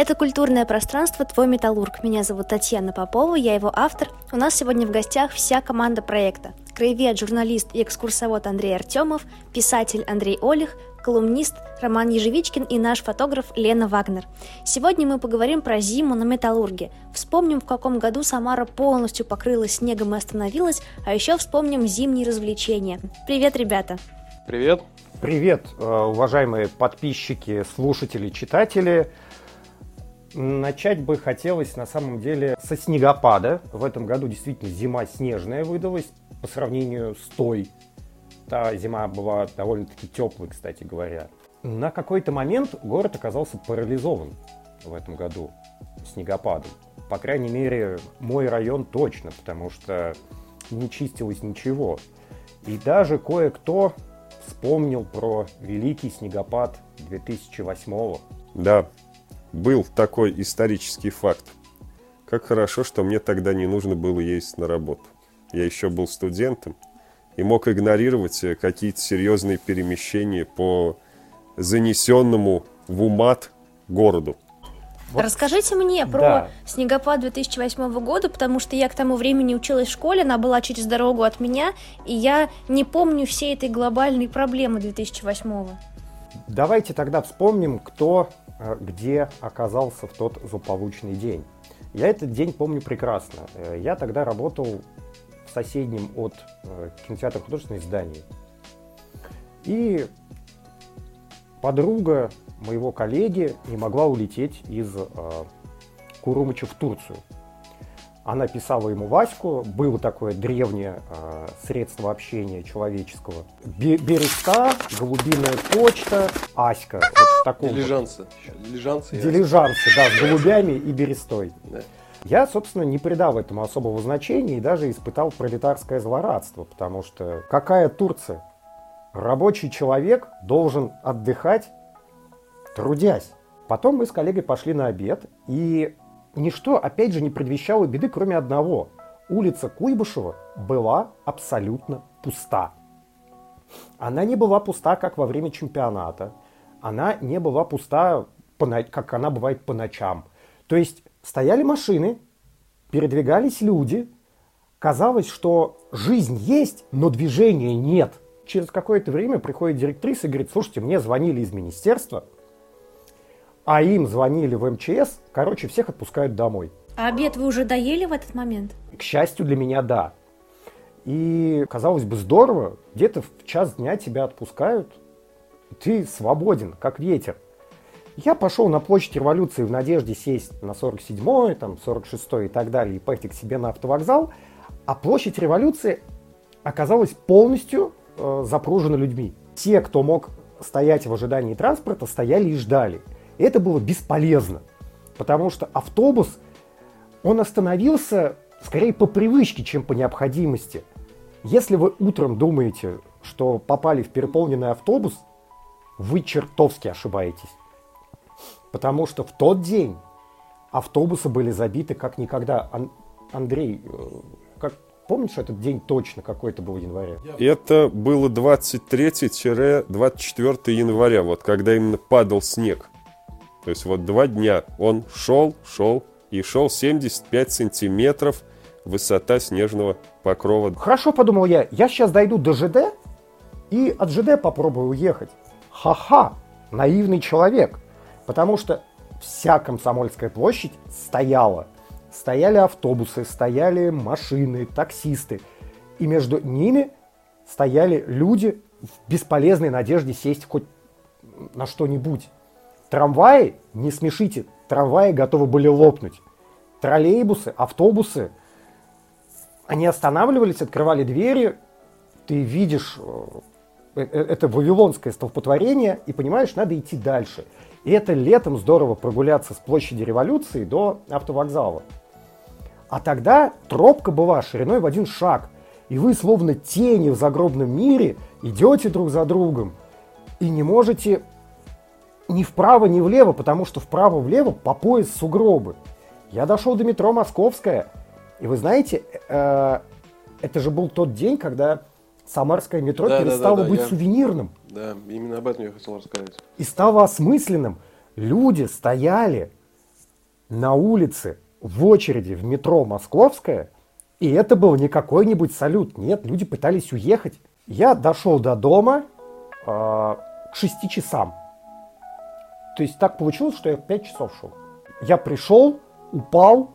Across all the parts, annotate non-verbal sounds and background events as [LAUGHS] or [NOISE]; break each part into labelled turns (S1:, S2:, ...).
S1: Это культурное пространство «Твой металлург». Меня зовут Татьяна Попова, я его автор. У нас сегодня в гостях вся команда проекта. Краевед, журналист и экскурсовод Андрей Артемов, писатель Андрей Олег, колумнист Роман Ежевичкин и наш фотограф Лена Вагнер. Сегодня мы поговорим про зиму на металлурге. Вспомним, в каком году Самара полностью покрылась снегом и остановилась, а еще вспомним зимние развлечения. Привет, ребята!
S2: Привет!
S3: Привет, э, уважаемые подписчики, слушатели, читатели. Начать бы хотелось на самом деле со снегопада. В этом году действительно зима снежная выдалась по сравнению с той. Та зима была довольно-таки теплой, кстати говоря. На какой-то момент город оказался парализован в этом году снегопадом. По крайней мере, мой район точно, потому что не чистилось ничего. И даже кое-кто вспомнил про великий снегопад 2008 -го.
S2: Да, был такой исторический факт. Как хорошо, что мне тогда не нужно было ездить на работу. Я еще был студентом и мог игнорировать э, какие-то серьезные перемещения по занесенному в умат городу.
S1: Вот. Расскажите мне про да. снегопад 2008 года, потому что я к тому времени училась в школе, она была через дорогу от меня, и я не помню всей этой глобальной проблемы 2008 -го.
S3: Давайте тогда вспомним, кто где оказался в тот злополучный день. Я этот день помню прекрасно. Э, я тогда работал в соседнем от э, кинотеатра художественной здании. И подруга моего коллеги не могла улететь из Курумыча в Турцию. Она писала ему Ваську, было такое древнее э, средство общения человеческого. береста, голубиная почта, Аська. Вот
S2: такого. Дилижансы.
S3: Дилижансы, Дилижансы, да, с [LAUGHS] голубями и берестой. Да. Я, собственно, не придал этому особого значения и даже испытал пролетарское злорадство, потому что какая Турция? Рабочий человек должен отдыхать, трудясь. Потом мы с коллегой пошли на обед, и ничто, опять же, не предвещало беды, кроме одного. Улица Куйбышева была абсолютно пуста. Она не была пуста, как во время чемпионата. Она не была пуста, как она бывает по ночам. То есть стояли машины, передвигались люди. Казалось, что жизнь есть, но движения нет. Через какое-то время приходит директриса и говорит, слушайте, мне звонили из министерства – а им звонили в МЧС, короче, всех отпускают домой.
S1: А обед вы уже доели в этот момент?
S3: К счастью для меня, да. И, казалось бы, здорово, где-то в час дня тебя отпускают, ты свободен, как ветер. Я пошел на площадь революции в надежде сесть на 47-й, там, 46-й и так далее, и пойти к себе на автовокзал, а площадь революции оказалась полностью э, запружена людьми. Те, кто мог стоять в ожидании транспорта, стояли и ждали. Это было бесполезно, потому что автобус, он остановился скорее по привычке, чем по необходимости. Если вы утром думаете, что попали в переполненный автобус, вы чертовски ошибаетесь. Потому что в тот день автобусы были забиты как никогда. Ан- Андрей, э, как помнишь этот день точно, какой это был января?
S2: Это было 23-24 января, вот когда именно падал снег. То есть вот два дня он шел, шел и шел 75 сантиметров высота снежного покрова.
S3: Хорошо, подумал я, я сейчас дойду до ЖД и от ЖД попробую уехать. Ха-ха, наивный человек. Потому что вся Комсомольская площадь стояла. Стояли автобусы, стояли машины, таксисты. И между ними стояли люди в бесполезной надежде сесть хоть на что-нибудь. Трамваи, не смешите, трамваи готовы были лопнуть. Троллейбусы, автобусы, они останавливались, открывали двери, ты видишь э, э, это вавилонское столпотворение и понимаешь, надо идти дальше. И это летом здорово прогуляться с площади революции до автовокзала. А тогда тропка была шириной в один шаг. И вы, словно тени в загробном мире, идете друг за другом и не можете ни вправо, ни влево, потому что вправо-влево по пояс сугробы. Я дошел до метро Московская, и вы знаете, э, это же был тот день, когда Самарское метро да, перестало да, да, быть я... сувенирным.
S2: Да, именно об этом я хотел рассказать.
S3: И стало осмысленным. Люди стояли на улице в очереди в метро Московское, и это был не какой-нибудь салют. Нет, люди пытались уехать. Я дошел до дома э, к 6 часам. То есть так получилось, что я 5 часов шел. Я пришел, упал,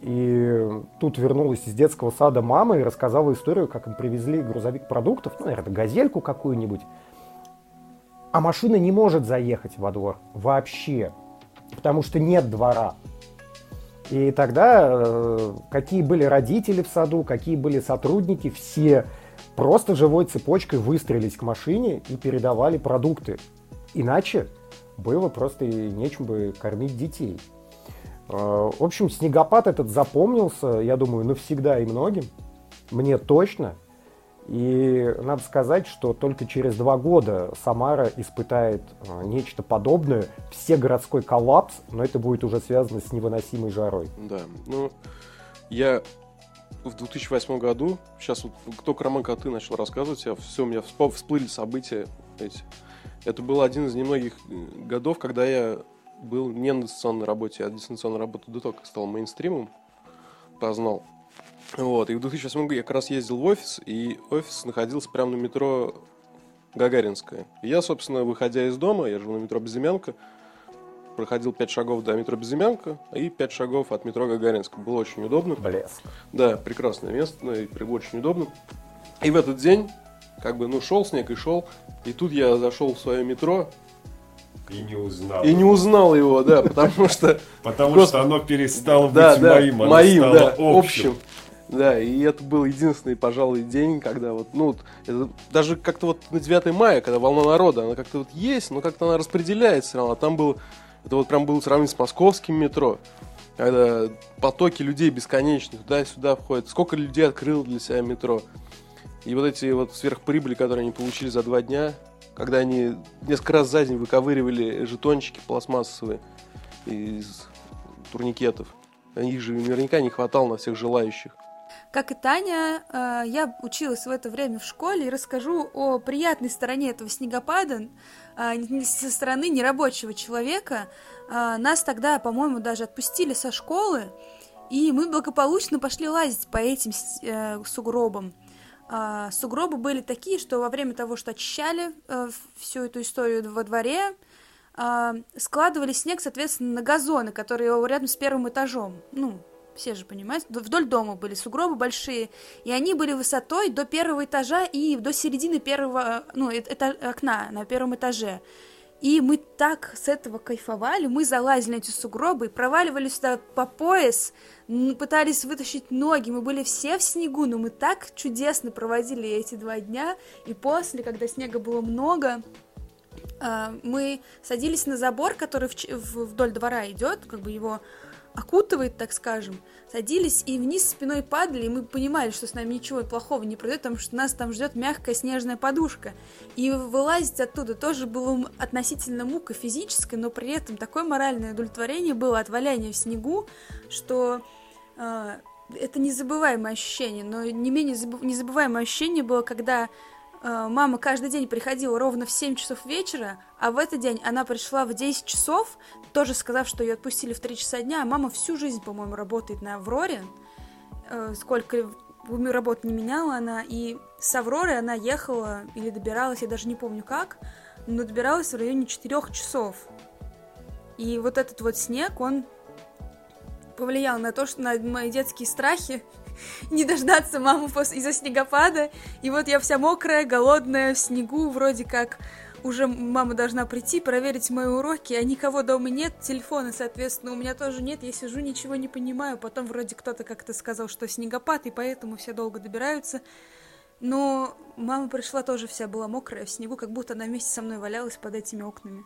S3: и тут вернулась из детского сада мама и рассказала историю, как им привезли грузовик продуктов, ну, наверное, газельку какую-нибудь. А машина не может заехать во двор вообще, потому что нет двора. И тогда э, какие были родители в саду, какие были сотрудники, все просто живой цепочкой выстрелились к машине и передавали продукты. Иначе было просто нечем бы кормить детей. Э, в общем, снегопад этот запомнился, я думаю, навсегда и многим. Мне точно. И надо сказать, что только через два года Самара испытает э, нечто подобное, все городской коллапс, но это будет уже связано с невыносимой жарой.
S4: Да, ну, я в 2008 году, сейчас вот только Роман Коты начал рассказывать, я, все, у меня всплыли события эти. Это был один из немногих э, годов, когда я был не на дистанционной работе, а дистанционная работа до того, как стал мейнстримом, познал. Вот, и в 2008 году я как раз ездил в офис, и офис находился прямо на метро Гагаринская. И я, собственно, выходя из дома, я живу на метро Безымянка, проходил 5 шагов до метро Безымянка и 5 шагов от метро Гагаринска. Было очень удобно.
S3: Блеск.
S4: Да, прекрасное место, и очень удобно. И в этот день, как бы, ну, шел снег и шел, и тут я зашел в свое метро,
S2: и не узнал.
S4: И не узнал его, да, потому что... [LAUGHS]
S2: Потому что оно перестало быть моим, оно стало общим.
S4: Да, и это был единственный, пожалуй, день, когда вот, ну, это, даже как-то вот на 9 мая, когда волна народа, она как-то вот есть, но как-то она распределяется все равно. А там был, это вот прям было сравнить с московским метро, когда потоки людей бесконечных туда-сюда входят. Сколько людей открыл для себя метро. И вот эти вот сверхприбыли, которые они получили за два дня, когда они несколько раз за день выковыривали жетончики пластмассовые из турникетов. Их же наверняка не хватало на всех желающих.
S5: Как и Таня, э, я училась в это время в школе и расскажу о приятной стороне этого снегопада э, со стороны нерабочего человека. Э, нас тогда, по-моему, даже отпустили со школы, и мы благополучно пошли лазить по этим сугробам. Сугробы были такие, что во время того, что очищали всю эту историю во дворе, складывали снег, соответственно, на газоны, которые рядом с первым этажом. Ну, все же понимаете, вдоль дома были сугробы большие, и они были высотой до первого этажа и до середины первого, ну, это окна на первом этаже. И мы так с этого кайфовали, мы залазили на эти сугробы, проваливались сюда по пояс, пытались вытащить ноги, мы были все в снегу, но мы так чудесно проводили эти два дня, и после, когда снега было много, а, мы садились на забор, который вдоль двора идет, как бы его окутывает, так скажем, садились и вниз спиной падали, и мы понимали, что с нами ничего плохого не произойдет, потому что нас там ждет мягкая снежная подушка. И вылазить оттуда тоже было относительно мука физическая, но при этом такое моральное удовлетворение было от валяния в снегу, что э, это незабываемое ощущение, но не менее незабываемое ощущение было, когда мама каждый день приходила ровно в 7 часов вечера, а в этот день она пришла в 10 часов, тоже сказав, что ее отпустили в 3 часа дня, а мама всю жизнь, по-моему, работает на Авроре, э, сколько работ не меняла она, и с Авроры она ехала или добиралась, я даже не помню как, но добиралась в районе 4 часов. И вот этот вот снег, он повлиял на то, что на мои детские страхи, не дождаться маму из-за снегопада. И вот я вся мокрая, голодная, в снегу, вроде как уже мама должна прийти, проверить мои уроки, а никого дома нет, телефона, соответственно, у меня тоже нет, я сижу, ничего не понимаю, потом вроде кто-то как-то сказал, что снегопад, и поэтому все долго добираются. Но мама пришла тоже вся была мокрая в снегу, как будто она вместе со мной валялась под этими окнами.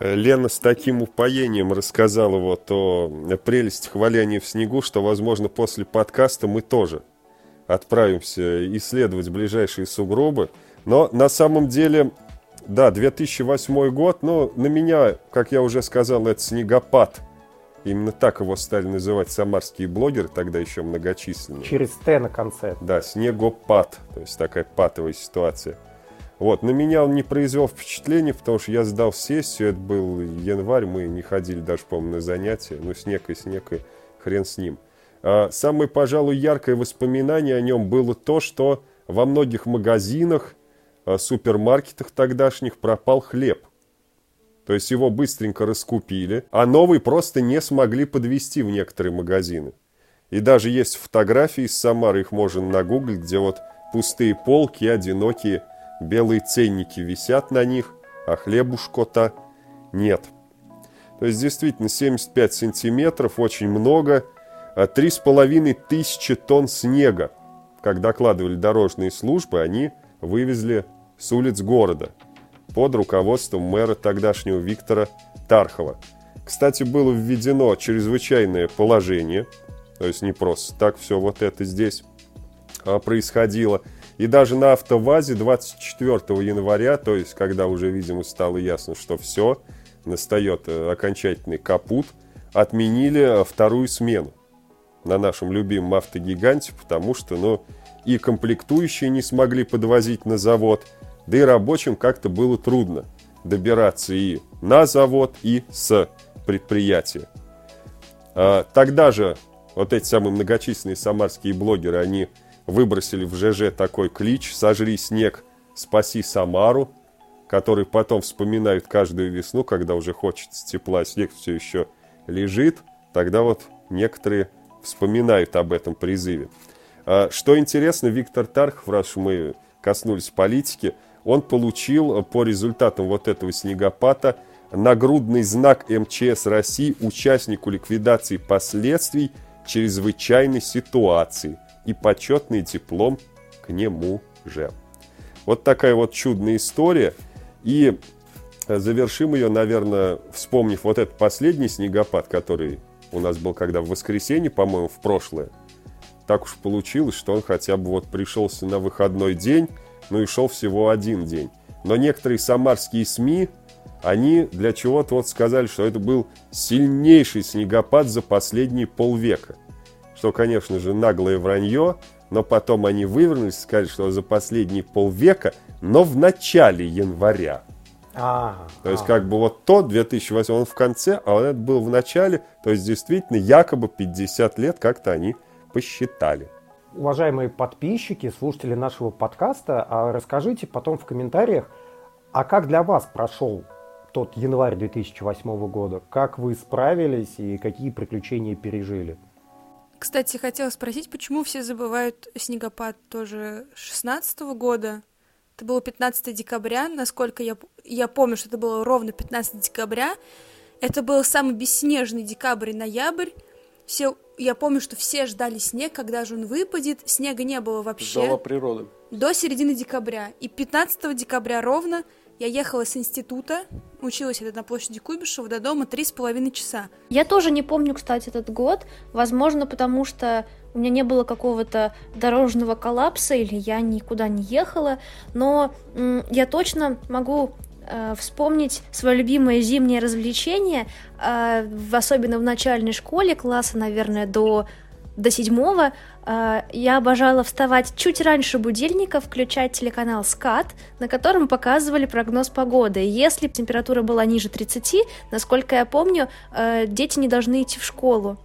S2: Лена с таким упоением рассказала вот о прелестях валяния в снегу, что, возможно, после подкаста мы тоже отправимся исследовать ближайшие сугробы. Но на самом деле, да, 2008 год, но на меня, как я уже сказал, это снегопад. Именно так его стали называть самарские блогеры, тогда еще многочисленные.
S3: Через Т на конце.
S2: Да, снегопад, то есть такая патовая ситуация. Вот, на меня он не произвел впечатления, потому что я сдал сессию, это был январь, мы не ходили даже, по-моему, на занятия, ну, снег и снег, и хрен с ним. А самое, пожалуй, яркое воспоминание о нем было то, что во многих магазинах, а, супермаркетах тогдашних пропал хлеб. То есть его быстренько раскупили, а новый просто не смогли подвести в некоторые магазины. И даже есть фотографии из Самары, их можно нагуглить, где вот пустые полки, одинокие белые ценники висят на них, а хлебушко-то нет. То есть действительно 75 сантиметров, очень много, а 3,5 тысячи тонн снега. Как докладывали дорожные службы, они вывезли с улиц города под руководством мэра тогдашнего Виктора Тархова. Кстати, было введено чрезвычайное положение, то есть не просто так все вот это здесь а, происходило. И даже на автовазе 24 января, то есть когда уже, видимо, стало ясно, что все, настает э, окончательный капут, отменили вторую смену на нашем любимом автогиганте, потому что, ну, и комплектующие не смогли подвозить на завод, да и рабочим как-то было трудно добираться и на завод, и с предприятия. А, тогда же вот эти самые многочисленные самарские блогеры, они выбросили в ЖЖ такой клич «Сожри снег, спаси Самару», который потом вспоминают каждую весну, когда уже хочется тепла, снег все еще лежит, тогда вот некоторые вспоминают об этом призыве. А, что интересно, Виктор Тархов, раз мы коснулись политики, он получил по результатам вот этого снегопада нагрудный знак МЧС России участнику ликвидации последствий чрезвычайной ситуации и почетный диплом к нему же. Вот такая вот чудная история. И завершим ее, наверное, вспомнив вот этот последний снегопад, который у нас был когда в воскресенье, по-моему, в прошлое. Так уж получилось, что он хотя бы вот пришелся на выходной день, ну и шел всего один день. Но некоторые самарские СМИ, они для чего-то вот сказали, что это был сильнейший снегопад за последние полвека. Что, конечно же, наглое вранье, но потом они вывернулись и сказали, что за последние полвека, но в начале января. А, то есть, а. как бы вот тот 2008, он в конце, а вот это был в начале. То есть, действительно, якобы 50 лет как-то они посчитали
S3: уважаемые подписчики, слушатели нашего подкаста, а расскажите потом в комментариях, а как для вас прошел тот январь 2008 года? Как вы справились и какие приключения пережили?
S5: Кстати, хотела спросить, почему все забывают снегопад тоже 16 года? Это было 15 декабря, насколько я, я помню, что это было ровно 15 декабря. Это был самый бесснежный декабрь и ноябрь. Все я помню, что все ждали снег, когда же он выпадет. Снега не было вообще.
S4: Ждала природы.
S5: До середины декабря. И 15 декабря ровно я ехала с института, училась это на площади Куйбышева, до дома три с половиной часа.
S1: Я тоже не помню, кстати, этот год. Возможно, потому что у меня не было какого-то дорожного коллапса или я никуда не ехала. Но я точно могу э, вспомнить свое любимое зимнее развлечение, э, особенно в начальной школе, класса, наверное, до, до седьмого. Э, я обожала вставать чуть раньше будильника, включать телеканал «Скат», на котором показывали прогноз погоды. Если температура была ниже 30, насколько я помню, э, дети не должны идти в школу.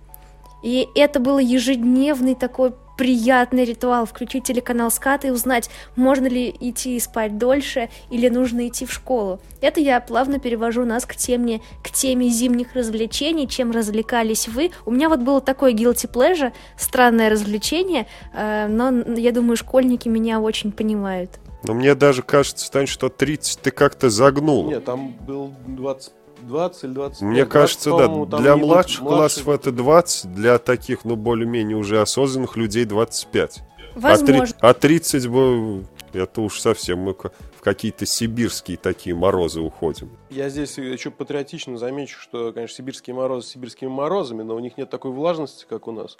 S1: И это был ежедневный такой приятный ритуал включить телеканал скат и узнать, можно ли идти спать дольше или нужно идти в школу. Это я плавно перевожу нас к теме, к теме зимних развлечений, чем развлекались вы. У меня вот было такое guilty pleasure, странное развлечение, э, но я думаю, школьники меня очень понимают.
S2: Но мне даже кажется, Тань, что 30 ты как-то загнул.
S4: Нет, там был 20 20 или 25.
S2: Мне 20, кажется, да, для младших классов это 20, для таких, ну, более-менее уже осознанных людей 25.
S1: Возможно.
S2: А, 30 бы, это уж совсем мы в какие-то сибирские такие морозы уходим.
S4: Я здесь еще патриотично замечу, что, конечно, сибирские морозы сибирскими морозами, но у них нет такой влажности, как у нас.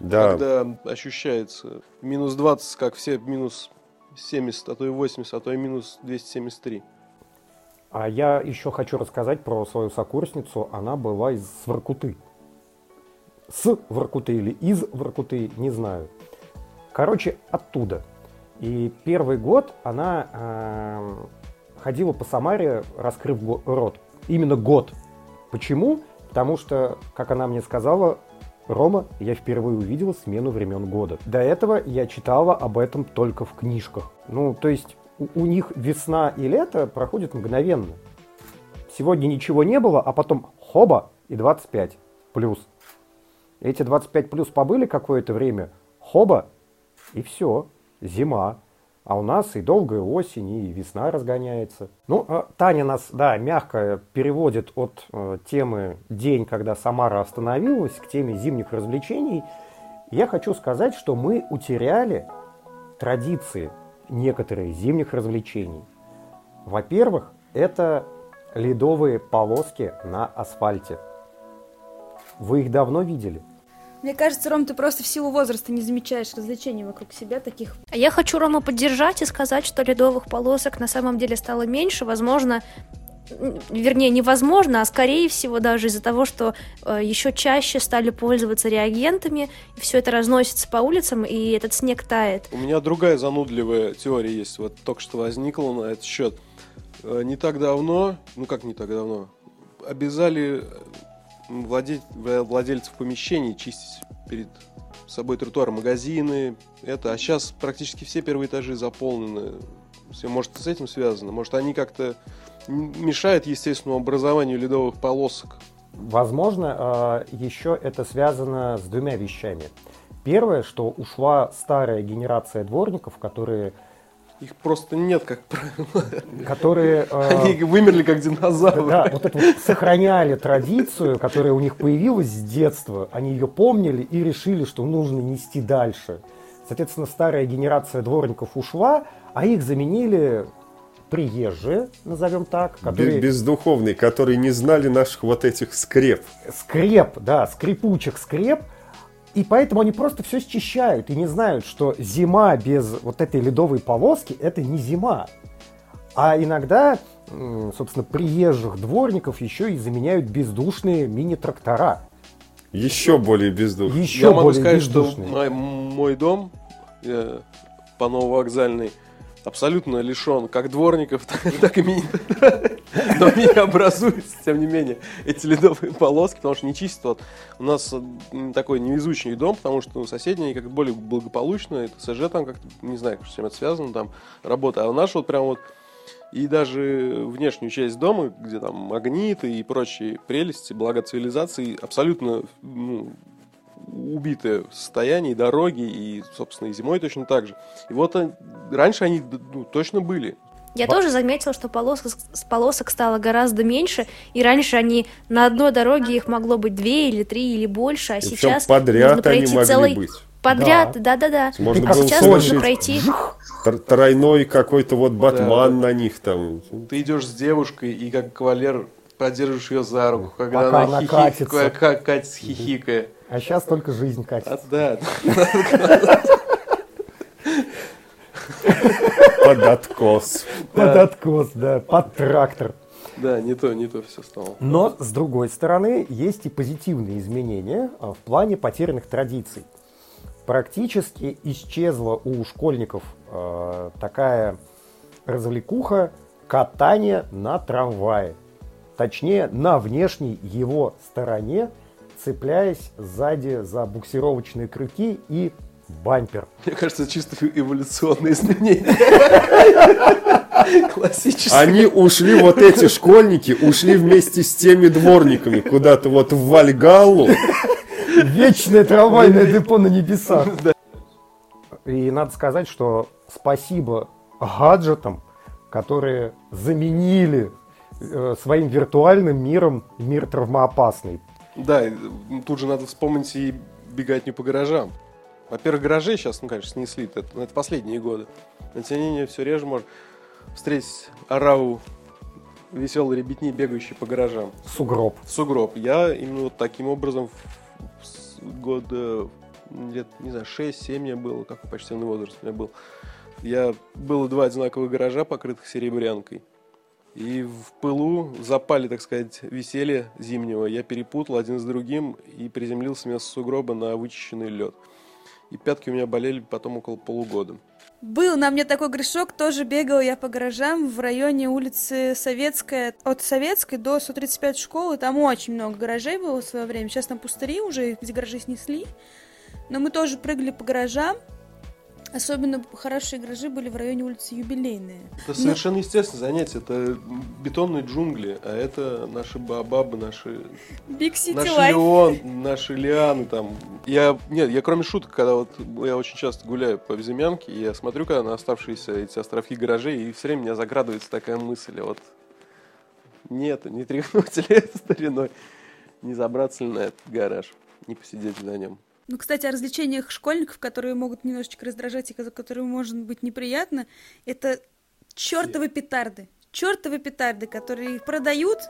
S4: Да. Когда ощущается минус 20, как все минус 70, а то и 80, а то и минус 273.
S3: А я еще хочу рассказать про свою сокурсницу. Она была из Воркуты. С Воркуты или из Воркуты, не знаю. Короче, оттуда. И первый год она э, ходила по Самаре, раскрыв рот. Именно год. Почему? Потому что, как она мне сказала, Рома, я впервые увидела смену времен года. До этого я читала об этом только в книжках. Ну, то есть у, них весна и лето проходят мгновенно. Сегодня ничего не было, а потом хоба и 25 плюс. Эти 25 плюс побыли какое-то время, хоба, и все, зима. А у нас и долгая осень, и весна разгоняется. Ну, а Таня нас, да, мягко переводит от э, темы «День, когда Самара остановилась» к теме зимних развлечений. Я хочу сказать, что мы утеряли традиции некоторые зимних развлечений. Во-первых, это ледовые полоски на асфальте. Вы их давно видели?
S5: Мне кажется, Ром, ты просто в силу возраста не замечаешь развлечений вокруг себя таких.
S1: А я хочу Рома поддержать и сказать, что ледовых полосок на самом деле стало меньше. Возможно, вернее, невозможно, а скорее всего даже из-за того, что э, еще чаще стали пользоваться реагентами, и все это разносится по улицам, и этот снег тает.
S4: У меня другая занудливая теория есть, вот только что возникла на этот счет. Э, не так давно, ну как не так давно, обязали владеть, владельцев помещений чистить перед собой тротуар, магазины, это, а сейчас практически все первые этажи заполнены. Все, может, с этим связано? Может, они как-то мешают естественному образованию ледовых полосок?
S3: Возможно, а, еще это связано с двумя вещами. Первое, что ушла старая генерация дворников, которые
S4: их просто нет, как правило.
S3: Которые... [LAUGHS]
S4: Они э, вымерли, как динозавры.
S3: Да, вот это вот сохраняли традицию, которая у них появилась с детства. Они ее помнили и решили, что нужно нести дальше. Соответственно, старая генерация дворников ушла, а их заменили приезжие, назовем так.
S2: Которые... Бездуховные, которые не знали наших вот этих скреп.
S3: Скреп, да, скрипучих скреп, и поэтому они просто все счищают и не знают, что зима без вот этой ледовой полоски – это не зима. А иногда, собственно, приезжих дворников еще и заменяют бездушные мини-трактора.
S2: Еще более бездушные.
S4: Еще Я могу сказать, бездушные. что мой, мой дом э, по Нововокзальной – абсолютно лишен как дворников, [LAUGHS] так и мини. [LAUGHS] Но в меня образуются, тем не менее, эти ледовые полоски, потому что не чистят. Вот у нас такой невезучий дом, потому что ну, соседние как более благополучные, это СЖ там как-то, не знаю, с чем это связано, там работа. А наш вот прям вот и даже внешнюю часть дома, где там магниты и прочие прелести, благо цивилизации, абсолютно ну, убитое состояние, дороги, и, собственно, и зимой точно так же. И вот раньше они ну, точно были.
S1: Я тоже заметила, что полосок, полосок стало гораздо меньше, и раньше они на одной дороге их могло быть две или три или больше, а и сейчас
S2: подряд нужно пройти они могли целый быть.
S1: подряд, да-да-да.
S2: Можно а сейчас нужно пройти тройной какой-то вот батман да. на них там.
S4: Ты идешь с девушкой и как кавалер поддерживаешь ее за руку, когда Пока она, она хихик, катится. Как, катится хихикая.
S3: А сейчас только жизнь катится.
S4: А, да.
S2: Под откос. [LAUGHS]
S3: Под откос, да, под трактор.
S4: Да, не то, не то все стало.
S3: Но, с другой стороны, есть и позитивные изменения а, в плане потерянных традиций. Практически исчезла у школьников э, такая развлекуха катание на трамвае. Точнее, на внешней его стороне, цепляясь сзади за буксировочные крюки и бампер.
S4: Мне кажется, чисто эволюционные изменения.
S2: Классические. Они ушли, вот эти школьники, ушли вместе с теми дворниками куда-то вот в Вальгаллу.
S3: Вечное трамвайное депо на небесах. И надо сказать, что спасибо гаджетам, которые заменили э, своим виртуальным миром мир травмоопасный.
S4: Да, тут же надо вспомнить и бегать не по гаражам. Во-первых, гаражи сейчас, ну, конечно, снесли, это, это последние годы. Не менее, все реже можно встретить ораву веселой ребятни, бегающей по гаражам.
S3: Сугроб.
S4: Сугроб. Я именно вот таким образом года лет, не знаю, 6-7 мне было, какой почтенный возраст у меня был. Я было два одинаковых гаража, покрытых серебрянкой. И в пылу запали, так сказать, веселье зимнего. Я перепутал один с другим и приземлился вместо сугроба на вычищенный лед. И пятки у меня болели потом около полугода.
S5: Был на мне такой грешок, тоже бегал я по гаражам в районе улицы Советская, от Советской до 135 школы, там очень много гаражей было в свое время, сейчас там пустыри уже, эти гаражи снесли, но мы тоже прыгали по гаражам, Особенно хорошие гаражи были в районе улицы Юбилейная.
S4: Это Но... совершенно естественное занятие. Это бетонные джунгли, а это наши бабабы, наши...
S5: City
S4: наши
S5: Life.
S4: Леон, наши Лианы там. Я, нет, я кроме шуток, когда вот я очень часто гуляю по Безымянке, я смотрю, когда на оставшиеся эти островки гаражей, и все время меня заградывается такая мысль, вот нет, не тряхнуть ли это стариной, не забраться ли на этот гараж, не посидеть на нем.
S5: Ну, кстати, о развлечениях школьников, которые могут немножечко раздражать и которые может быть неприятно, это чертовы петарды. Чертовы петарды, которые их продают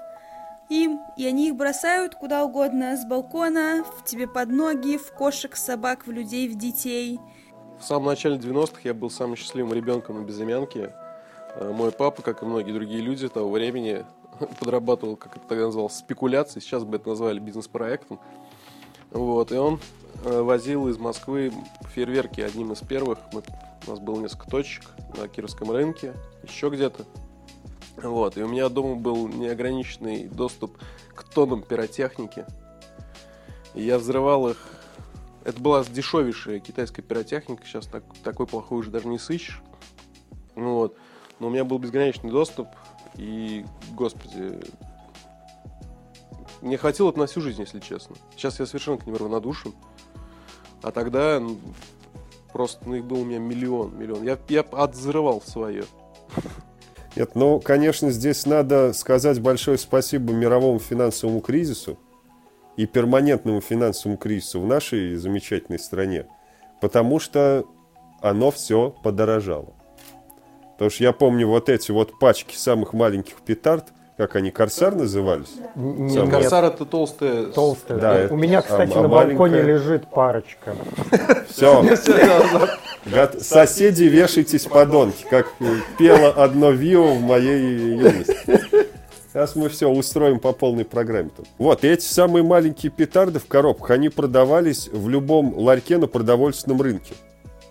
S5: им, и они их бросают куда угодно, с балкона, в тебе под ноги, в кошек, собак, в людей, в детей.
S4: В самом начале 90-х я был самым счастливым ребенком на безымянке. Э, мой папа, как и многие другие люди того времени, [LAUGHS] подрабатывал, как это тогда называлось, спекуляцией. Сейчас бы это назвали бизнес-проектом. Вот, и он возил из Москвы фейерверки одним из первых. Мы, у нас было несколько точек на Кировском рынке, еще где-то. Вот, и у меня дома был неограниченный доступ к тоннам пиротехники. И я взрывал их. Это была дешевейшая китайская пиротехника, сейчас так, такой плохой уже даже не сыщешь. Ну вот. Но у меня был безграничный доступ, и, господи, мне хватило это на всю жизнь, если честно. Сейчас я совершенно к ним равнодушен. А тогда просто ну, их был у меня миллион, миллион. Я, я отзрывал свое.
S2: Нет, ну, конечно, здесь надо сказать большое спасибо мировому финансовому кризису и перманентному финансовому кризису в нашей замечательной стране, потому что оно все подорожало. Потому что я помню вот эти вот пачки самых маленьких петард – как они, корсар назывались?
S4: Нет, корсар это толстая.
S3: Толстая, да. Это, У меня, кстати, а, на балконе маленькая... лежит парочка. [LAUGHS]
S2: Все. Соседи, вешайтесь, подонки, как пело одно вио в моей юности. Сейчас мы все устроим по полной программе. Тут. Вот, и эти самые маленькие петарды в коробках, они продавались в любом ларьке на продовольственном рынке.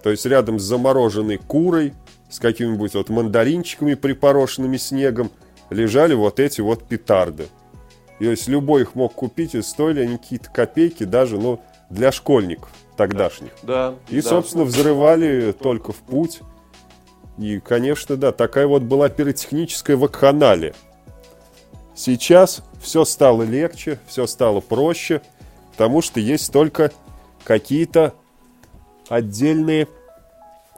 S2: То есть рядом с замороженной курой, с какими-нибудь вот мандаринчиками, припорошенными снегом, лежали вот эти вот петарды. То есть любой их мог купить, и стоили они какие-то копейки даже, ну, для школьников тогдашних.
S4: Да.
S2: И,
S4: да.
S2: собственно, взрывали только в путь. И, конечно, да, такая вот была пиротехническая вакханалия. Сейчас все стало легче, все стало проще, потому что есть только какие-то отдельные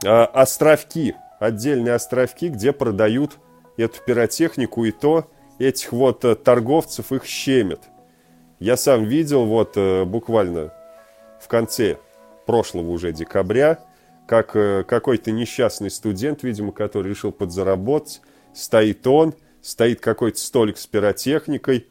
S2: э, островки, отдельные островки, где продают эту пиротехнику, и то этих вот э, торговцев их щемят. Я сам видел вот э, буквально в конце прошлого уже декабря, как э, какой-то несчастный студент, видимо, который решил подзаработать, стоит он, стоит какой-то столик с пиротехникой,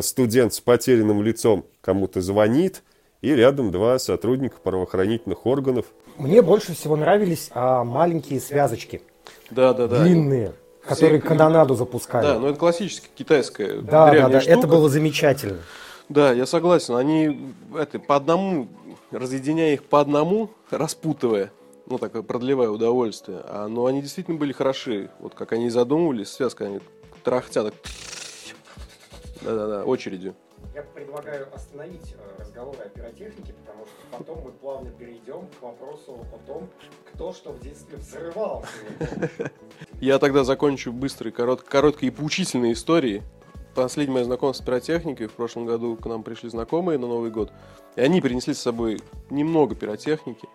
S2: студент с потерянным лицом кому-то звонит, и рядом два сотрудника правоохранительных органов.
S3: Мне больше всего нравились а, маленькие связочки.
S4: Да, да, да.
S3: Длинные которые Все... канонаду запускали.
S4: Да, но это классическая китайская
S3: Да, да, да, штука. это было замечательно.
S4: Да, я согласен. Они это, по одному, разъединяя их по одному, распутывая, ну, так продлевая удовольствие. А, но они действительно были хороши. Вот как они задумывались, связка, они трахтят, так... Да-да-да, очередью.
S3: Я предлагаю остановить э, разговоры о пиротехнике, потому что потом мы плавно перейдем к вопросу о том, кто что в детстве взрывал. [LAUGHS]
S4: Я тогда закончу быстрой, корот, короткой и поучительной историей. Последнее мое знакомство с пиротехникой. В прошлом году к нам пришли знакомые на Новый год. И они принесли с собой немного пиротехники.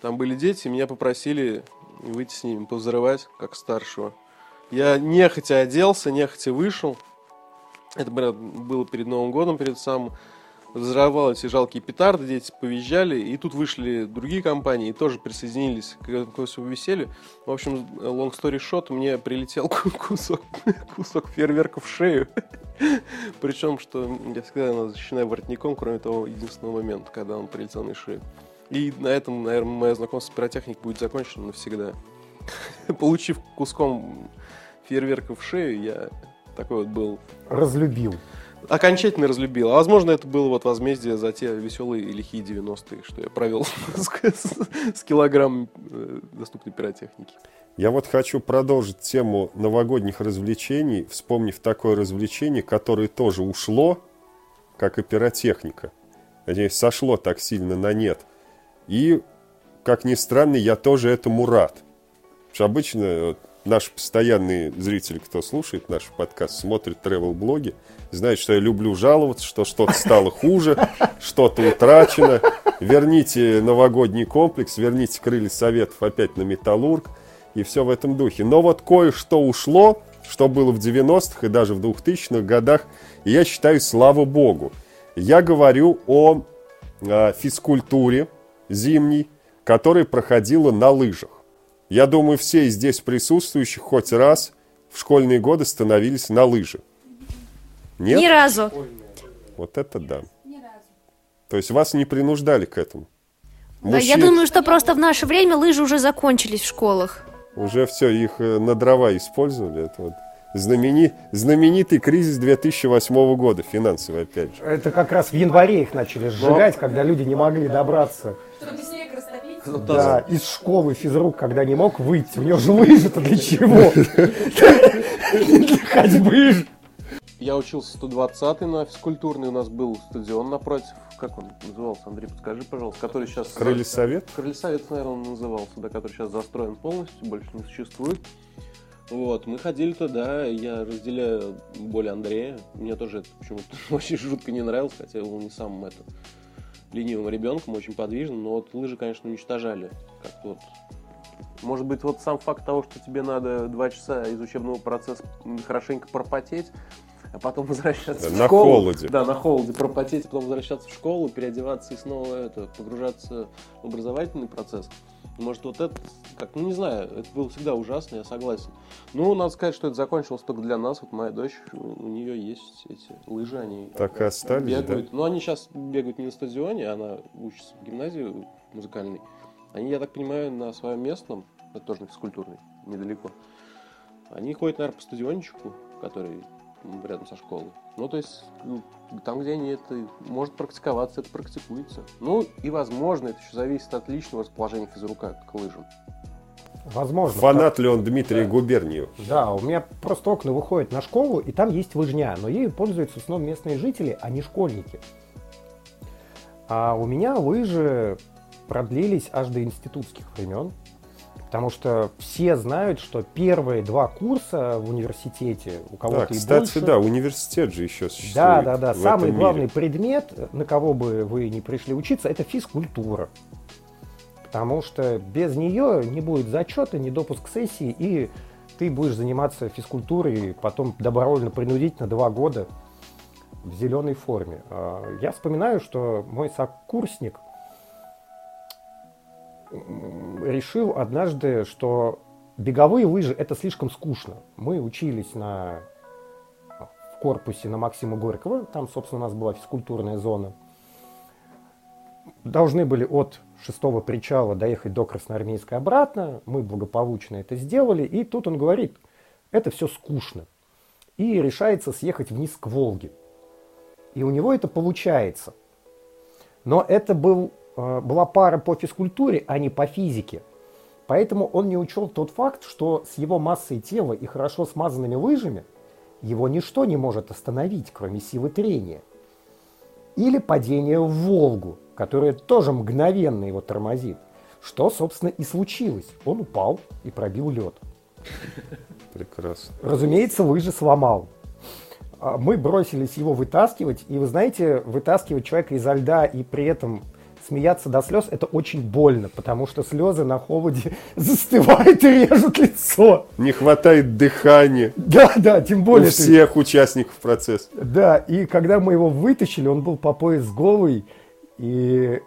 S4: Там были дети, меня попросили выйти с ними, повзрывать, как старшего. Я нехотя оделся, нехотя вышел. Это было перед Новым годом, перед самым взрывал эти жалкие петарды, дети повизжали, и тут вышли другие компании и тоже присоединились к этому веселью. В общем, long story short, мне прилетел [LAUGHS] кусок, кусок фейерверка в шею. [LAUGHS] Причем, что я всегда защищена воротником, кроме того единственного момента, когда он прилетел на шею. И на этом, наверное, мое знакомство с пиротехникой будет закончено навсегда. [LAUGHS] Получив куском фейерверка в шею, я такой вот был.
S3: Разлюбил.
S4: Окончательно разлюбил. А возможно, это было вот возмездие за те веселые и лихие 90-е, что я провел [LAUGHS] с килограмм э, доступной пиротехники.
S2: Я вот хочу продолжить тему новогодних развлечений, вспомнив такое развлечение, которое тоже ушло, как и пиротехника. Надеюсь, сошло так сильно на нет. И, как ни странно, я тоже этому рад. Потому что обычно наши постоянные зрители, кто слушает наш подкаст, смотрит travel-блоги, знают, что я люблю жаловаться, что что-то стало хуже, что-то утрачено. Верните новогодний комплекс, верните крылья советов опять на Металлург и все в этом духе. Но вот кое-что ушло, что было в 90-х и даже в 2000-х годах, и я считаю, слава богу. Я говорю о, о физкультуре зимней, которая проходила на лыжах. Я думаю, все здесь присутствующих хоть раз в школьные годы становились на лыжи. Нет?
S1: Ни разу.
S2: Вот это да. То есть вас не принуждали к этому?
S1: Да, я думаю, что просто в наше время лыжи уже закончились в школах.
S2: Уже все, их э, на дрова использовали. Это вот знамени... знаменитый кризис 2008 года, финансовый опять же.
S3: Это как раз в январе их начали сжигать, Но... когда люди не могли добраться.
S5: Чтобы снег растопить?
S3: Да, из школы физрук, когда не мог выйти. У него же лыжи-то для чего? [LAUGHS] [LAUGHS] Для ходьбы же.
S4: Я учился 120 на физкультурный, у нас был стадион напротив. Как он назывался, Андрей, подскажи, пожалуйста, который сейчас...
S2: Крылья Совет?
S4: Крылья Совет, наверное, он назывался, да, который сейчас застроен полностью, больше не существует. Вот, мы ходили туда, я разделяю боль Андрея. Мне тоже это почему-то [LAUGHS] очень жутко не нравилось, хотя был не самым это ленивым ребенком, очень подвижным, но вот лыжи, конечно, уничтожали. Как вот может быть, вот сам факт того, что тебе надо два часа из учебного процесса хорошенько пропотеть, а потом возвращаться
S2: на
S4: в школу.
S2: На холоде.
S4: Да, на холоде пропотеть, потом возвращаться в школу, переодеваться и снова это, погружаться в образовательный процесс. Может, вот это, как, ну не знаю, это было всегда ужасно, я согласен. Ну, надо сказать, что это закончилось только для нас. Вот моя дочь, у нее есть эти лыжи, они
S2: так и остались,
S4: бегают.
S2: Да?
S4: Но они сейчас бегают не на стадионе, она учится в гимназии музыкальной. Они, я так понимаю, на своем местном, это тоже на физкультурной, недалеко. Они ходят, наверное, по стадиончику, который рядом со школой. Ну, то есть, ну, там, где они это может практиковаться, это практикуется. Ну, и, возможно, это еще зависит от личного расположения физрука к лыжам.
S3: Возможно.
S2: Фанат ли он Дмитрия да. Губерниева?
S3: Да, у меня просто окна выходят на школу, и там есть лыжня, но ею пользуются в основном местные жители, а не школьники. А у меня лыжи продлились аж до институтских времен. Потому что все знают, что первые два курса в университете у кого-то да,
S2: и кстати,
S3: больше.
S2: да, университет же еще существует.
S3: Да, да, да. Самый главный мире. предмет, на кого бы вы не пришли учиться, это физкультура. Потому что без нее не будет зачета, не допуск сессии, и ты будешь заниматься физкультурой потом добровольно, принудительно два года в зеленой форме. А, я вспоминаю, что мой сокурсник решил однажды, что беговые лыжи это слишком скучно. Мы учились на, в корпусе на Максима Горького, там, собственно, у нас была физкультурная зона. Должны были от шестого причала доехать до Красноармейска обратно. Мы благополучно это сделали. И тут он говорит, это все скучно. И решается съехать вниз к Волге. И у него это получается. Но это был была пара по физкультуре, а не по физике. Поэтому он не учел тот факт, что с его массой тела и хорошо смазанными лыжами его ничто не может остановить, кроме силы трения. Или падение в Волгу, которое тоже мгновенно его тормозит. Что, собственно, и случилось. Он упал и пробил лед.
S2: Прекрасно.
S3: Разумеется, лыжи сломал. А мы бросились его вытаскивать, и вы знаете, вытаскивать человека изо льда и при этом смеяться до слез это очень больно, потому что слезы на холоде [LAUGHS] застывают и режут лицо.
S2: Не хватает дыхания.
S3: Да, да, тем более.
S2: У всех ты... участников процесса.
S3: Да, и когда мы его вытащили, он был по пояс голый, и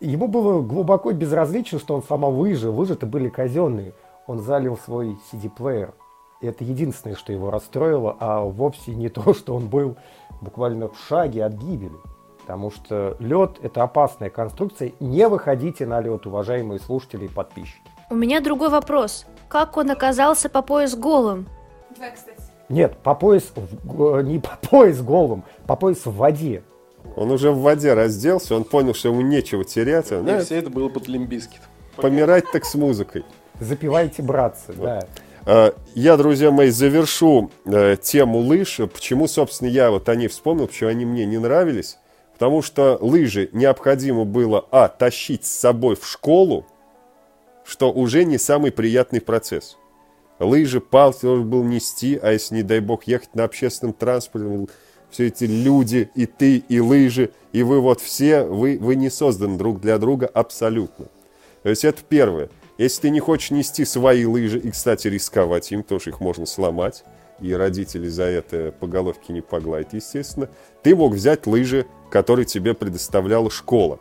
S3: ему было глубоко безразлично, что он сама выжил. Лыжи-то были казенные. Он залил свой CD-плеер. Это единственное, что его расстроило, а вовсе не то, что он был буквально в шаге от гибели. Потому что лед – это опасная конструкция. Не выходите на лед, уважаемые слушатели и подписчики.
S1: У меня другой вопрос. Как он оказался по пояс голым?
S5: Да, кстати.
S3: Нет, по пояс, в- не по пояс голым, по пояс в воде.
S2: Он уже в воде разделся, он понял, что ему нечего терять. а,
S4: И
S2: знаешь,
S4: все это было под лимбискит.
S2: помирать так с музыкой.
S3: Запивайте, братцы, да.
S2: Э, Я, друзья мои, завершу э, тему лыж. Почему, собственно, я вот о них вспомнил, почему они мне не нравились. Потому что лыжи необходимо было, а, тащить с собой в школу, что уже не самый приятный процесс. Лыжи, палки должен был нести, а если, не дай бог, ехать на общественном транспорте, все эти люди, и ты, и лыжи, и вы вот все, вы, вы не созданы друг для друга абсолютно. То есть это первое. Если ты не хочешь нести свои лыжи, и, кстати, рисковать им, что их можно сломать, и родители за это по головке не погладят, естественно, ты мог взять лыжи, которые тебе предоставляла школа.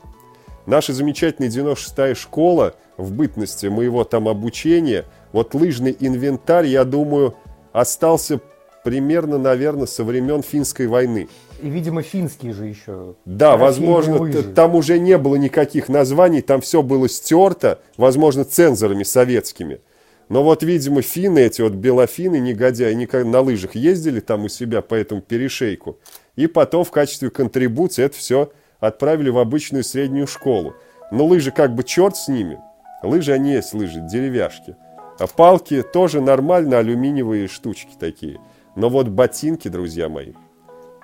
S2: Наша замечательная 96-я школа в бытности моего там обучения, вот лыжный инвентарь, я думаю, остался примерно, наверное, со времен финской войны.
S3: И, видимо, финские же еще.
S2: Да, возможно,
S3: лыжи.
S2: там уже не было никаких названий, там все было стерто, возможно, цензорами советскими. Но вот, видимо, финны, эти вот белофины, негодяи, как на лыжах ездили там у себя по этому перешейку. И потом в качестве контрибуции это все отправили в обычную среднюю школу. Но лыжи как бы черт с ними. Лыжи они есть лыжи, деревяшки. А палки тоже нормально, алюминиевые штучки такие. Но вот ботинки, друзья мои,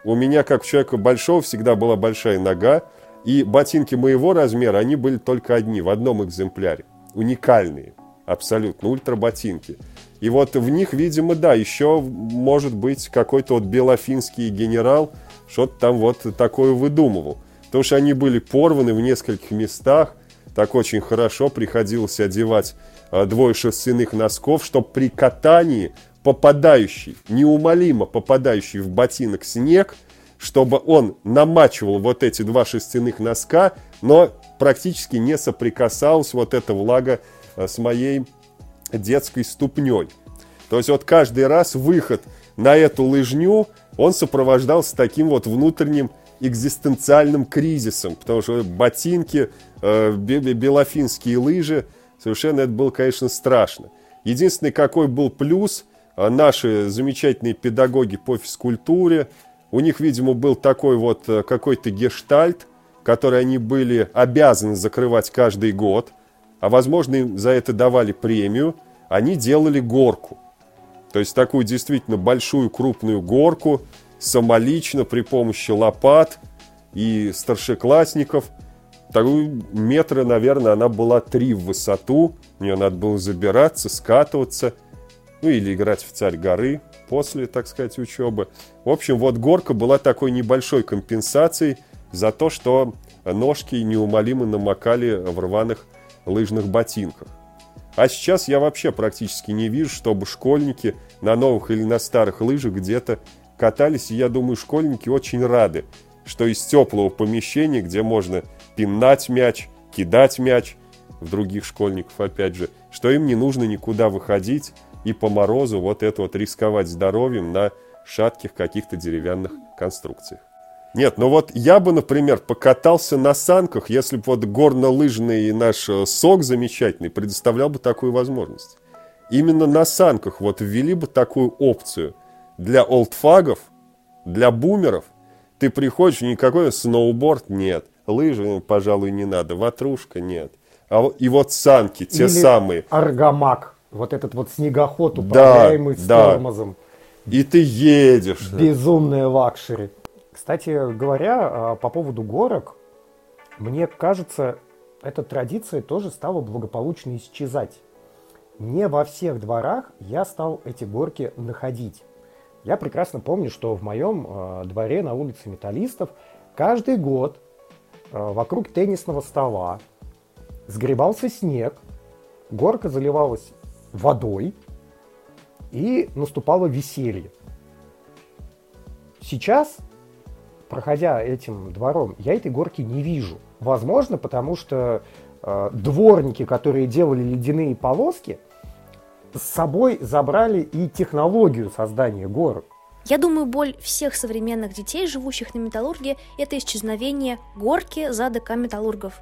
S2: у меня, как у человека большого, всегда была большая нога, и ботинки моего размера, они были только одни, в одном экземпляре. Уникальные, абсолютно, ультработинки. И вот в них, видимо, да, еще может быть какой-то вот белофинский генерал, что-то там вот такое выдумывал. Потому что они были порваны в нескольких местах, так очень хорошо приходилось одевать а, двое шерстяных носков, чтобы при катании попадающий, неумолимо попадающий в ботинок снег, чтобы он намачивал вот эти два шерстяных носка, но практически не соприкасалась вот эта влага с моей детской ступней. То есть вот каждый раз выход на эту лыжню, он сопровождался таким вот внутренним экзистенциальным кризисом, потому что ботинки, э, бе- бе- белофинские лыжи, совершенно это было, конечно, страшно. Единственный какой был плюс, а, наши замечательные педагоги по физкультуре, у них, видимо, был такой вот э, какой-то гештальт, который они были обязаны закрывать каждый год, а возможно им за это давали премию, они делали горку. То есть такую действительно большую крупную горку, самолично при помощи лопат и старшеклассников. Такую метра, наверное, она была три в высоту. В нее надо было забираться, скатываться, ну или играть в царь горы после, так сказать, учебы. В общем, вот горка была такой небольшой компенсацией за то, что ножки неумолимо намокали в рваных лыжных ботинках. А сейчас я вообще практически не вижу, чтобы школьники на новых или на старых лыжах где-то катались. И я думаю, школьники очень рады, что из теплого помещения, где можно пинать мяч, кидать мяч, в других школьников опять же, что им не нужно никуда выходить и по морозу вот это вот рисковать здоровьем на шатких каких-то деревянных конструкциях. Нет, ну вот я бы, например, покатался на санках, если бы вот горнолыжный наш э, сок замечательный предоставлял бы такую возможность. Именно на санках вот ввели бы такую опцию для олдфагов, для бумеров. Ты приходишь, никакой сноуборд нет, лыжи, пожалуй, не надо, ватрушка нет. А и вот санки, те
S3: Или
S2: самые.
S3: Аргамак. Вот этот вот снегоход,
S2: Да,
S3: управляемый с
S2: да.
S3: тормозом.
S2: И ты едешь.
S3: Безумная luxury. Кстати говоря, а, по поводу горок, мне кажется, эта традиция тоже стала благополучно исчезать. Не во всех дворах я стал эти горки находить. Я прекрасно помню, что в моем э, дворе на улице Металлистов каждый год э, вокруг теннисного стола сгребался снег, горка заливалась водой и наступало веселье. Сейчас, проходя этим двором, я этой горки не вижу. Возможно, потому что э, дворники, которые делали ледяные полоски, с собой забрали и технологию создания горок.
S1: Я думаю, боль всех современных детей, живущих на металлурге, это исчезновение горки за ДК металлургов.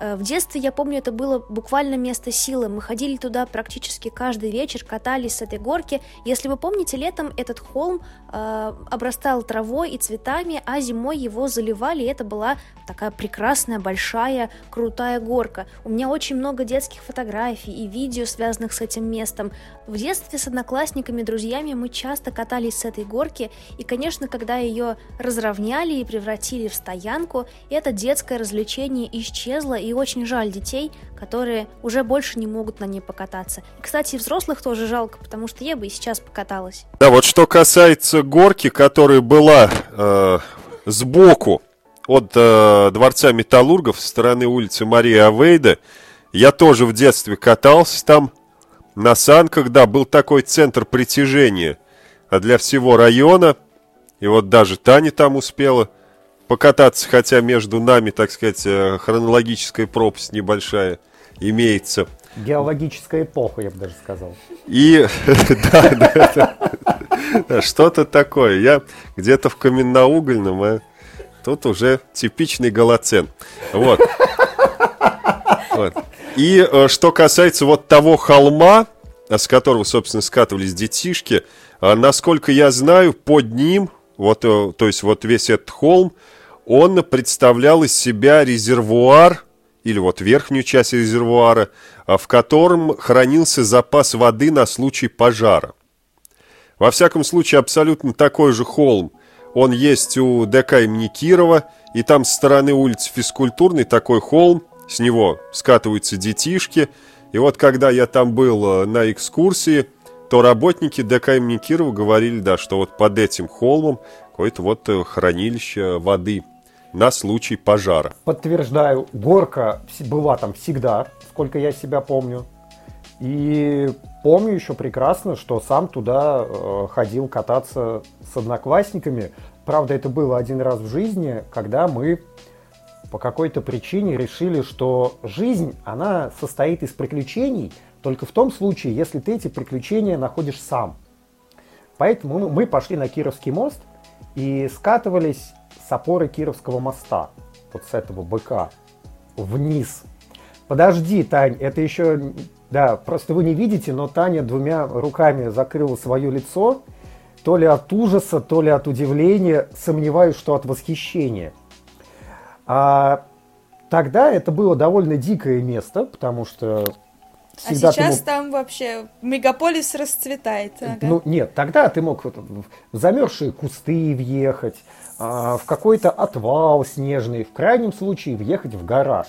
S1: Э, в детстве, я помню, это было буквально место силы. Мы ходили туда практически каждый вечер, катались с этой горки. Если вы помните, летом этот холм э, обрастал травой и цветами, а зимой его заливали, и это была такая прекрасная, большая, крутая горка. У меня очень много детских фотографий и видео, связанных с этим местом. В детстве с одноклассниками, друзьями мы часто катались с этой горки, и, конечно, когда ее разровняли и превратили в стоянку, это детское развлечение исчезло, и очень жаль детей, которые уже больше не могут на ней покататься. И, кстати, взрослых тоже жалко, потому что я бы и сейчас покаталась.
S2: Да, вот что касается горки, которая была э, сбоку от э, дворца металлургов со стороны улицы Марии Авейда, я тоже в детстве катался там на санках, да, был такой центр притяжения для всего района, и вот даже Таня там успела покататься, хотя между нами, так сказать, э, хронологическая пропасть небольшая имеется.
S3: Геологическая эпоха, я бы даже сказал.
S2: И [LAUGHS] да, да, что-то такое. Я где-то в каменноугольном, а тут уже типичный голоцен. Вот. И э, что касается вот того холма, с которого, собственно, скатывались детишки, а насколько я знаю, под ним, вот, э, то есть вот весь этот холм, он представлял из себя резервуар, или вот верхнюю часть резервуара, а, в котором хранился запас воды на случай пожара. Во всяком случае, абсолютно такой же холм. Он есть у ДК имени Кирова, и там с стороны улицы Физкультурной такой холм, с него скатываются детишки. И вот когда я там был а, на экскурсии, то работники ДК имени Кирова говорили, да, что вот под этим холмом какое-то вот э, хранилище воды – на случай пожара.
S3: Подтверждаю, горка была там всегда, сколько я себя помню. И помню еще прекрасно, что сам туда э, ходил кататься с одноклассниками. Правда, это было один раз в жизни, когда мы по какой-то причине решили, что жизнь, она состоит из приключений только в том случае, если ты эти приключения находишь сам. Поэтому мы пошли на Кировский мост и скатывались с опоры Кировского моста, вот с этого быка, вниз. Подожди, Тань, это еще... Да, просто вы не видите, но Таня двумя руками закрыла свое лицо, то ли от ужаса, то ли от удивления, сомневаюсь, что от восхищения. А тогда это было довольно дикое место, потому что
S5: а сейчас мог... там вообще мегаполис расцветает.
S3: Ага. Ну нет, тогда ты мог в замерзшие кусты въехать, а, в какой-то отвал снежный, в крайнем случае въехать в гараж.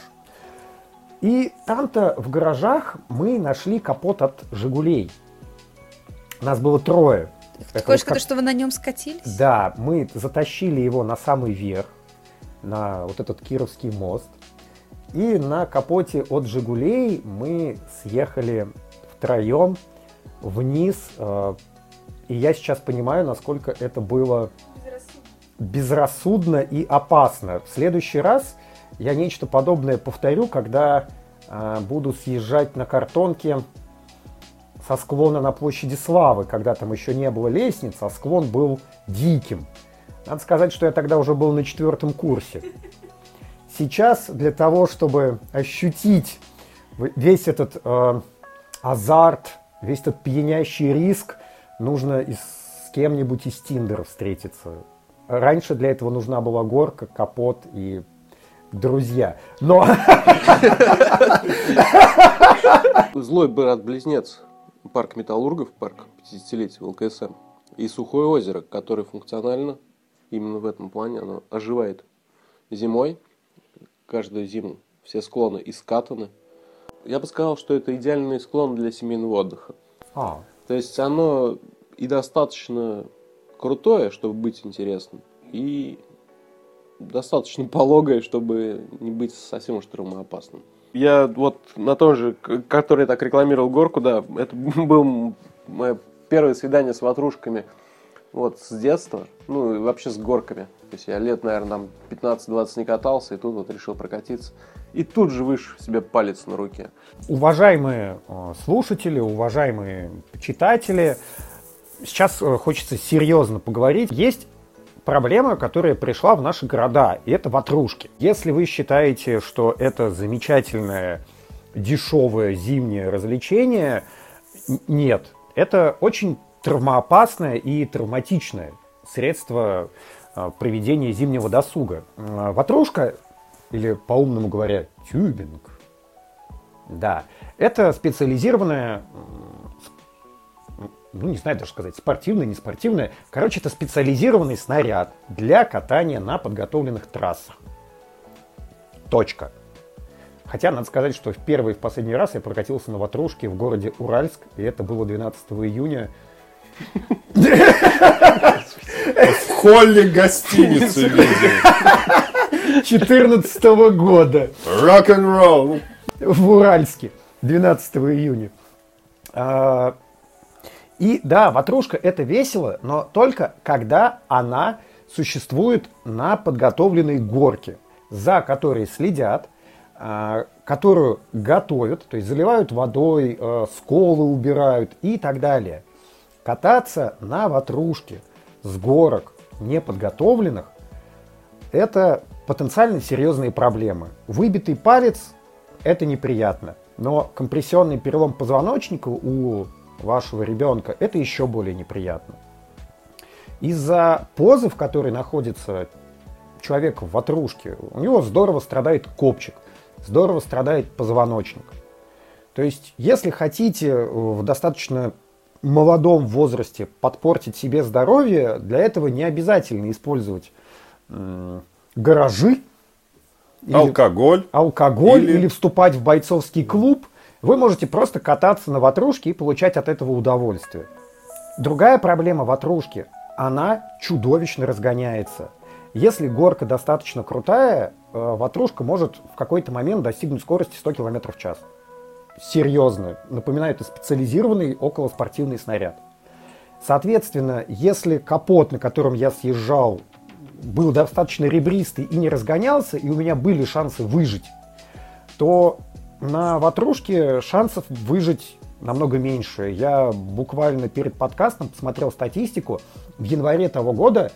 S3: И там-то в гаражах мы нашли капот от «Жигулей». Нас было трое.
S5: Такое что, как... что вы на нем скатились?
S3: Да, мы затащили его на самый верх, на вот этот Кировский мост. И на капоте от «Жигулей» мы съехали втроем вниз. Э, и я сейчас понимаю, насколько это было безрассудно и опасно. В следующий раз я нечто подобное повторю, когда э, буду съезжать на картонке со склона на площади Славы, когда там еще не было лестниц, а склон был диким. Надо сказать, что я тогда уже был на четвертом курсе. Сейчас для того, чтобы ощутить весь этот э, азарт, весь этот пьянящий риск, нужно и с кем-нибудь из Тиндера встретиться. Раньше для этого нужна была горка, капот и друзья. Но... [LAUGHS]
S4: Злой брат-близнец парк металлургов, парк 50-летия ЛКСМ, и Сухое озеро, которое функционально, именно в этом плане, оно оживает зимой. Каждую зиму все склоны искатаны. Я бы сказал, что это идеальный склон для семейного отдыха. А. То есть оно и достаточно крутое, чтобы быть интересным, и достаточно пологое, чтобы не быть совсем уж травмоопасным. Я вот на том же, который так рекламировал горку, да, это [LAUGHS] было мое первое свидание с ватрушками вот с детства, ну и вообще с горками. То есть я лет, наверное, там 15-20 не катался, и тут вот решил прокатиться. И тут же выше себе палец на руке.
S3: Уважаемые э, слушатели, уважаемые читатели, сейчас э, хочется серьезно поговорить. Есть проблема, которая пришла в наши города, и это ватрушки. Если вы считаете, что это замечательное, дешевое зимнее развлечение, нет. Это очень травмоопасное и травматичное средство проведения зимнего досуга. А, ватрушка, или по-умному говоря, тюбинг, да, это специализированная ну, не знаю даже сказать, спортивная, не спортивная. Короче, это специализированный снаряд для катания на подготовленных трассах. Точка. Хотя, надо сказать, что в первый и в последний раз я прокатился на ватрушке в городе Уральск, и это было 12 июня. [LAUGHS]
S2: В холле гостиницы видел.
S3: 14 года.
S2: Рок-н-ролл.
S3: В Уральске. 12 июня. А, и да, ватрушка это весело, но только когда она существует на подготовленной горке, за которой следят, а, которую готовят, то есть заливают водой, а, сколы убирают и так далее. Кататься на ватрушке с горок неподготовленных – это потенциально серьезные проблемы. Выбитый палец – это неприятно, но компрессионный перелом позвоночника у вашего ребенка, это еще более неприятно. Из-за позы, в которой находится человек в ватрушке, у него здорово страдает копчик, здорово страдает позвоночник. То есть, если хотите в достаточно молодом возрасте подпортить себе здоровье, для этого не обязательно использовать гаражи,
S2: или, алкоголь,
S3: алкоголь или... или вступать в бойцовский клуб. Вы можете просто кататься на ватрушке и получать от этого удовольствие. Другая проблема ватрушки – она чудовищно разгоняется. Если горка достаточно крутая, э, ватрушка может в какой-то момент достигнуть скорости 100 км в час. Серьезно. Напоминаю, это специализированный околоспортивный снаряд. Соответственно, если капот, на котором я съезжал, был достаточно ребристый и не разгонялся, и у меня были шансы выжить, то на ватрушке шансов выжить намного меньше. Я буквально перед подкастом посмотрел статистику. В январе того года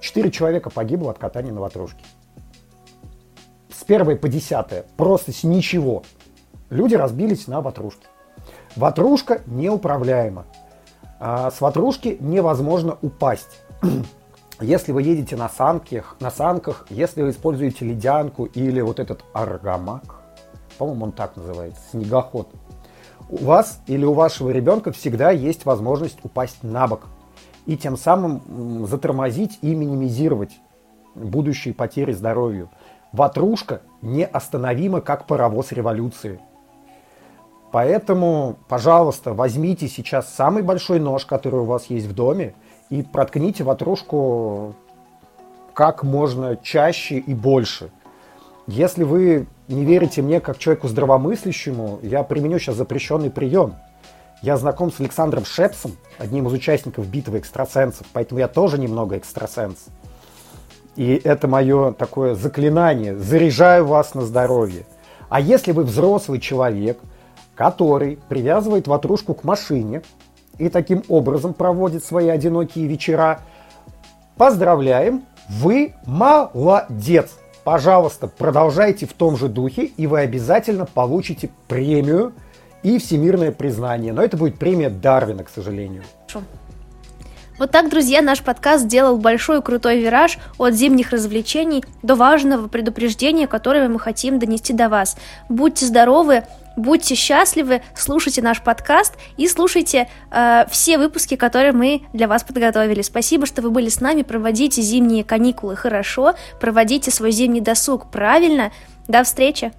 S3: 4 человека погибло от катания на ватрушке. С первой по десятое. Просто с ничего. Люди разбились на ватрушке. Ватрушка неуправляема. А с ватрушки невозможно упасть. [CLEARS THROAT] Если вы едете на санках, на санках, если вы используете ледянку или вот этот аргамак, по-моему, он так называется, снегоход. У вас или у вашего ребенка всегда есть возможность упасть на бок и тем самым затормозить и минимизировать будущие потери здоровью. Ватрушка неостановима, как паровоз революции. Поэтому, пожалуйста, возьмите сейчас самый большой нож, который у вас есть в доме, и проткните ватрушку как можно чаще и больше. Если вы не верите мне как человеку здравомыслящему, я применю сейчас запрещенный прием. Я знаком с Александром Шепсом, одним из участников битвы экстрасенсов, поэтому я тоже немного экстрасенс. И это мое такое заклинание. Заряжаю вас на здоровье. А если вы взрослый человек, который привязывает ватрушку к машине и таким образом проводит свои одинокие вечера, поздравляем, вы молодец! Пожалуйста, продолжайте в том же духе, и вы обязательно получите премию и всемирное признание. Но это будет премия Дарвина, к сожалению.
S1: Вот так, друзья, наш подкаст сделал большой крутой вираж от зимних развлечений до важного предупреждения, которое мы хотим донести до вас. Будьте здоровы, Будьте счастливы, слушайте наш подкаст и слушайте э, все выпуски, которые мы для вас подготовили. Спасибо, что вы были с нами. Проводите зимние каникулы хорошо, проводите свой зимний досуг правильно. До встречи!